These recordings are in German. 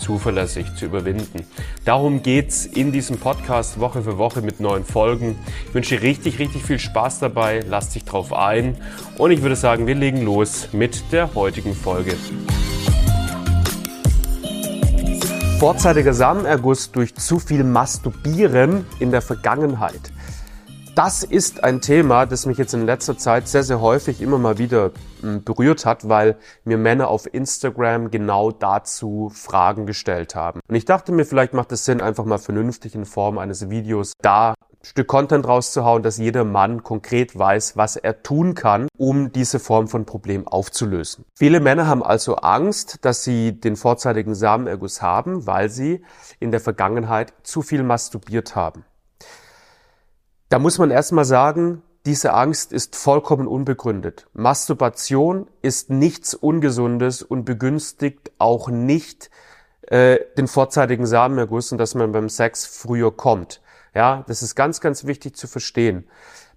zuverlässig zu überwinden. Darum geht's in diesem Podcast Woche für Woche mit neuen Folgen. Ich wünsche dir richtig, richtig viel Spaß dabei. Lass dich drauf ein. Und ich würde sagen, wir legen los mit der heutigen Folge. Vorzeitiger Samenerguss durch zu viel Masturbieren in der Vergangenheit. Das ist ein Thema, das mich jetzt in letzter Zeit sehr, sehr häufig immer mal wieder hm, berührt hat, weil mir Männer auf Instagram genau dazu Fragen gestellt haben. Und ich dachte mir, vielleicht macht es Sinn, einfach mal vernünftig in Form eines Videos da ein Stück Content rauszuhauen, dass jeder Mann konkret weiß, was er tun kann, um diese Form von Problem aufzulösen. Viele Männer haben also Angst, dass sie den vorzeitigen Samenerguss haben, weil sie in der Vergangenheit zu viel masturbiert haben. Da muss man erstmal sagen, diese Angst ist vollkommen unbegründet. Masturbation ist nichts Ungesundes und begünstigt auch nicht äh, den vorzeitigen Samenerguss und dass man beim Sex früher kommt. Ja, das ist ganz, ganz wichtig zu verstehen.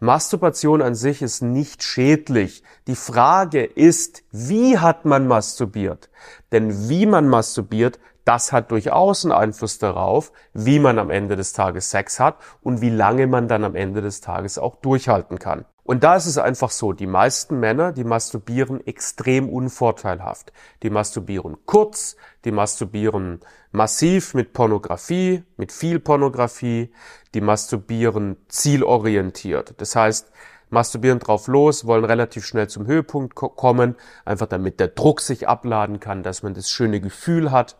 Masturbation an sich ist nicht schädlich. Die Frage ist, wie hat man masturbiert? Denn wie man masturbiert, das hat durchaus einen Einfluss darauf, wie man am Ende des Tages Sex hat und wie lange man dann am Ende des Tages auch durchhalten kann. Und da ist es einfach so, die meisten Männer, die masturbieren extrem unvorteilhaft. Die masturbieren kurz, die masturbieren massiv mit Pornografie, mit viel Pornografie, die masturbieren zielorientiert. Das heißt, masturbieren drauf los, wollen relativ schnell zum Höhepunkt kommen, einfach damit der Druck sich abladen kann, dass man das schöne Gefühl hat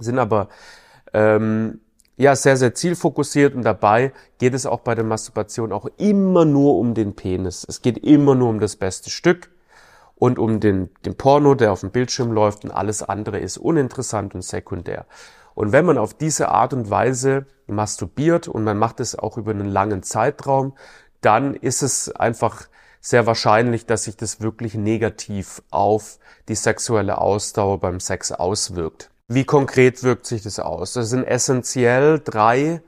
sind aber ähm, ja sehr, sehr zielfokussiert und dabei geht es auch bei der Masturbation auch immer nur um den Penis. Es geht immer nur um das beste Stück und um den, den Porno, der auf dem Bildschirm läuft und alles andere ist uninteressant und sekundär. Und wenn man auf diese Art und Weise masturbiert und man macht es auch über einen langen Zeitraum, dann ist es einfach sehr wahrscheinlich, dass sich das wirklich negativ auf die sexuelle Ausdauer beim Sex auswirkt. Wie konkret wirkt sich das aus? Das sind essentiell drei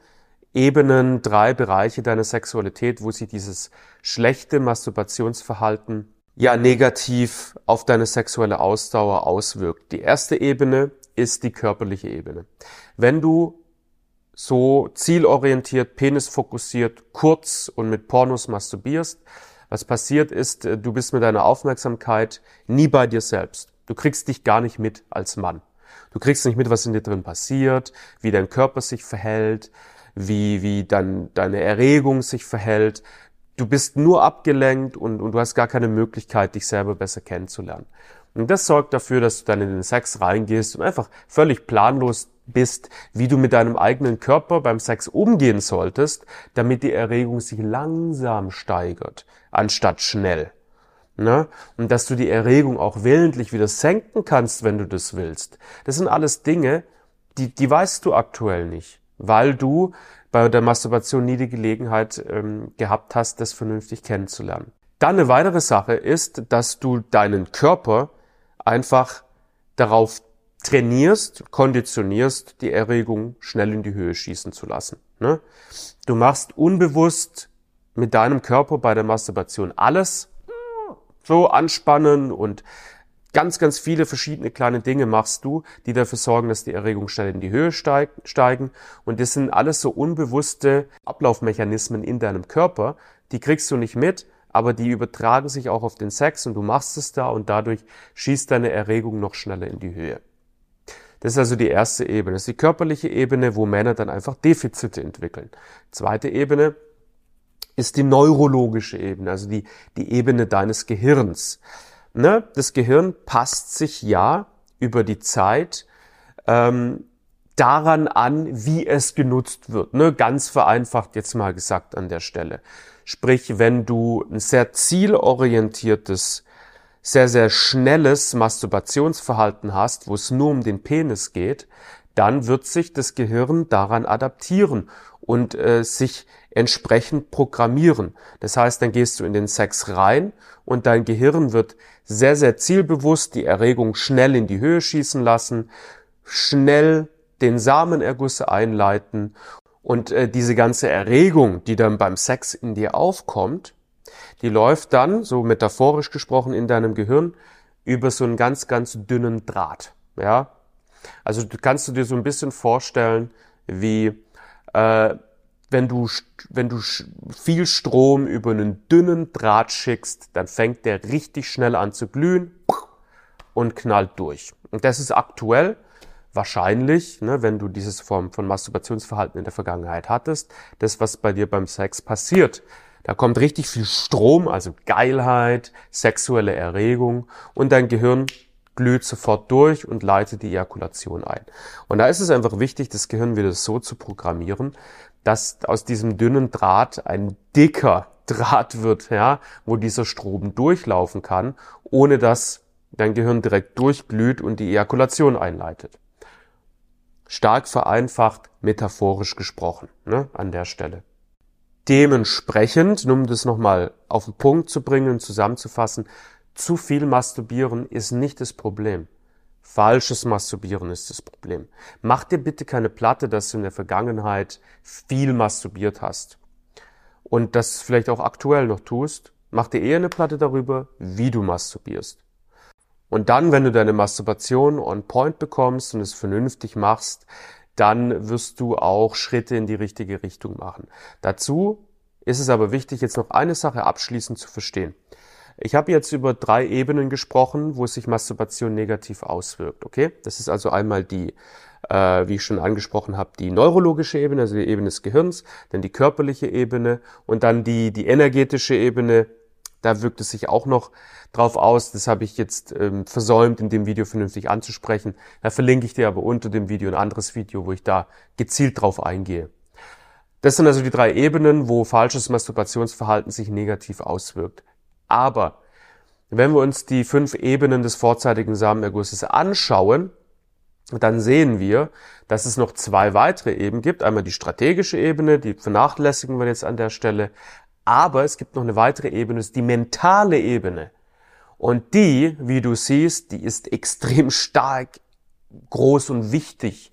Ebenen, drei Bereiche deiner Sexualität, wo sich dieses schlechte Masturbationsverhalten ja negativ auf deine sexuelle Ausdauer auswirkt. Die erste Ebene ist die körperliche Ebene. Wenn du so zielorientiert, penisfokussiert, kurz und mit Pornos masturbierst, was passiert ist, du bist mit deiner Aufmerksamkeit nie bei dir selbst. Du kriegst dich gar nicht mit als Mann. Du kriegst nicht mit, was in dir drin passiert, wie dein Körper sich verhält, wie, wie dann deine Erregung sich verhält. Du bist nur abgelenkt und, und du hast gar keine Möglichkeit, dich selber besser kennenzulernen. Und das sorgt dafür, dass du dann in den Sex reingehst und einfach völlig planlos bist, wie du mit deinem eigenen Körper beim Sex umgehen solltest, damit die Erregung sich langsam steigert, anstatt schnell. Ne? Und dass du die Erregung auch willentlich wieder senken kannst, wenn du das willst. Das sind alles Dinge, die, die weißt du aktuell nicht, weil du bei der Masturbation nie die Gelegenheit ähm, gehabt hast, das vernünftig kennenzulernen. Dann eine weitere Sache ist, dass du deinen Körper einfach darauf trainierst, konditionierst, die Erregung schnell in die Höhe schießen zu lassen. Ne? Du machst unbewusst mit deinem Körper bei der Masturbation alles, so anspannen und ganz, ganz viele verschiedene kleine Dinge machst du, die dafür sorgen, dass die Erregung schnell in die Höhe steigen. Und das sind alles so unbewusste Ablaufmechanismen in deinem Körper, die kriegst du nicht mit, aber die übertragen sich auch auf den Sex und du machst es da und dadurch schießt deine Erregung noch schneller in die Höhe. Das ist also die erste Ebene. Das ist die körperliche Ebene, wo Männer dann einfach Defizite entwickeln. Zweite Ebene, ist die neurologische Ebene, also die, die Ebene deines Gehirns. Ne? Das Gehirn passt sich ja über die Zeit ähm, daran an, wie es genutzt wird. Ne? Ganz vereinfacht jetzt mal gesagt an der Stelle. Sprich, wenn du ein sehr zielorientiertes, sehr, sehr schnelles Masturbationsverhalten hast, wo es nur um den Penis geht, dann wird sich das Gehirn daran adaptieren und äh, sich entsprechend programmieren. Das heißt, dann gehst du in den Sex rein und dein Gehirn wird sehr, sehr zielbewusst die Erregung schnell in die Höhe schießen lassen, schnell den Samenerguss einleiten und äh, diese ganze Erregung, die dann beim Sex in dir aufkommt, die läuft dann, so metaphorisch gesprochen, in deinem Gehirn über so einen ganz, ganz dünnen Draht. Ja, also kannst du dir so ein bisschen vorstellen, wie äh, wenn du, wenn du viel Strom über einen dünnen Draht schickst, dann fängt der richtig schnell an zu glühen und knallt durch. Und das ist aktuell wahrscheinlich, ne, wenn du dieses Form von Masturbationsverhalten in der Vergangenheit hattest, das, was bei dir beim Sex passiert. Da kommt richtig viel Strom, also Geilheit, sexuelle Erregung und dein Gehirn glüht sofort durch und leitet die Ejakulation ein. Und da ist es einfach wichtig, das Gehirn wieder so zu programmieren, dass aus diesem dünnen Draht ein dicker Draht wird, ja, wo dieser Strom durchlaufen kann, ohne dass dein Gehirn direkt durchglüht und die Ejakulation einleitet. Stark vereinfacht, metaphorisch gesprochen, ne, an der Stelle. Dementsprechend, um das nochmal auf den Punkt zu bringen und zusammenzufassen, zu viel Masturbieren ist nicht das Problem. Falsches Masturbieren ist das Problem. Mach dir bitte keine Platte, dass du in der Vergangenheit viel masturbiert hast. Und das vielleicht auch aktuell noch tust. Mach dir eher eine Platte darüber, wie du masturbierst. Und dann, wenn du deine Masturbation on point bekommst und es vernünftig machst, dann wirst du auch Schritte in die richtige Richtung machen. Dazu ist es aber wichtig, jetzt noch eine Sache abschließend zu verstehen. Ich habe jetzt über drei Ebenen gesprochen, wo sich Masturbation negativ auswirkt. Okay, das ist also einmal die, äh, wie ich schon angesprochen habe, die neurologische Ebene, also die Ebene des Gehirns, dann die körperliche Ebene und dann die die energetische Ebene. Da wirkt es sich auch noch drauf aus. Das habe ich jetzt ähm, versäumt, in dem Video vernünftig anzusprechen. Da verlinke ich dir aber unter dem Video ein anderes Video, wo ich da gezielt drauf eingehe. Das sind also die drei Ebenen, wo falsches Masturbationsverhalten sich negativ auswirkt. Aber wenn wir uns die fünf Ebenen des vorzeitigen Samenergusses anschauen, dann sehen wir, dass es noch zwei weitere Ebenen gibt. Einmal die strategische Ebene, die vernachlässigen wir jetzt an der Stelle. Aber es gibt noch eine weitere Ebene, das ist die mentale Ebene. Und die, wie du siehst, die ist extrem stark, groß und wichtig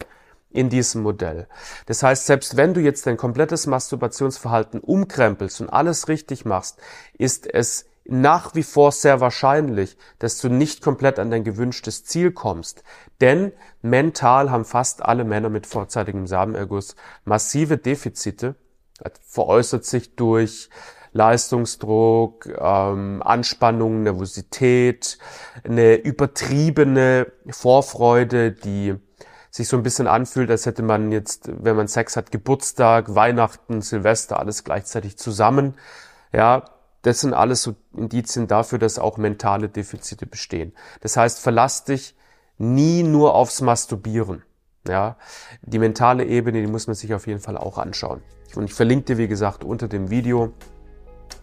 in diesem Modell. Das heißt, selbst wenn du jetzt dein komplettes Masturbationsverhalten umkrempelst und alles richtig machst, ist es nach wie vor sehr wahrscheinlich, dass du nicht komplett an dein gewünschtes Ziel kommst. Denn mental haben fast alle Männer mit vorzeitigem Samenerguss massive Defizite. Das veräußert sich durch Leistungsdruck, ähm, Anspannung, Nervosität, eine übertriebene Vorfreude, die sich so ein bisschen anfühlt, als hätte man jetzt, wenn man Sex hat, Geburtstag, Weihnachten, Silvester, alles gleichzeitig zusammen. Ja, das sind alles so Indizien dafür, dass auch mentale Defizite bestehen. Das heißt, verlass dich nie nur aufs Masturbieren. Ja, die mentale Ebene, die muss man sich auf jeden Fall auch anschauen. Und ich verlinke dir, wie gesagt, unter dem Video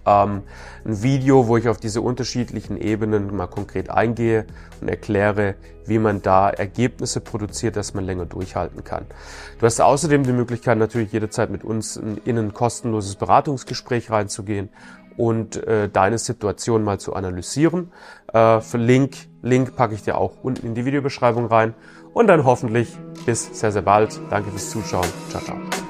ähm, ein Video, wo ich auf diese unterschiedlichen Ebenen mal konkret eingehe und erkläre, wie man da Ergebnisse produziert, dass man länger durchhalten kann. Du hast außerdem die Möglichkeit, natürlich jederzeit mit uns in ein kostenloses Beratungsgespräch reinzugehen und äh, deine Situation mal zu analysieren. Äh, für Link, Link packe ich dir auch unten in die Videobeschreibung rein. Und dann hoffentlich bis sehr, sehr bald. Danke fürs Zuschauen. Ciao, ciao.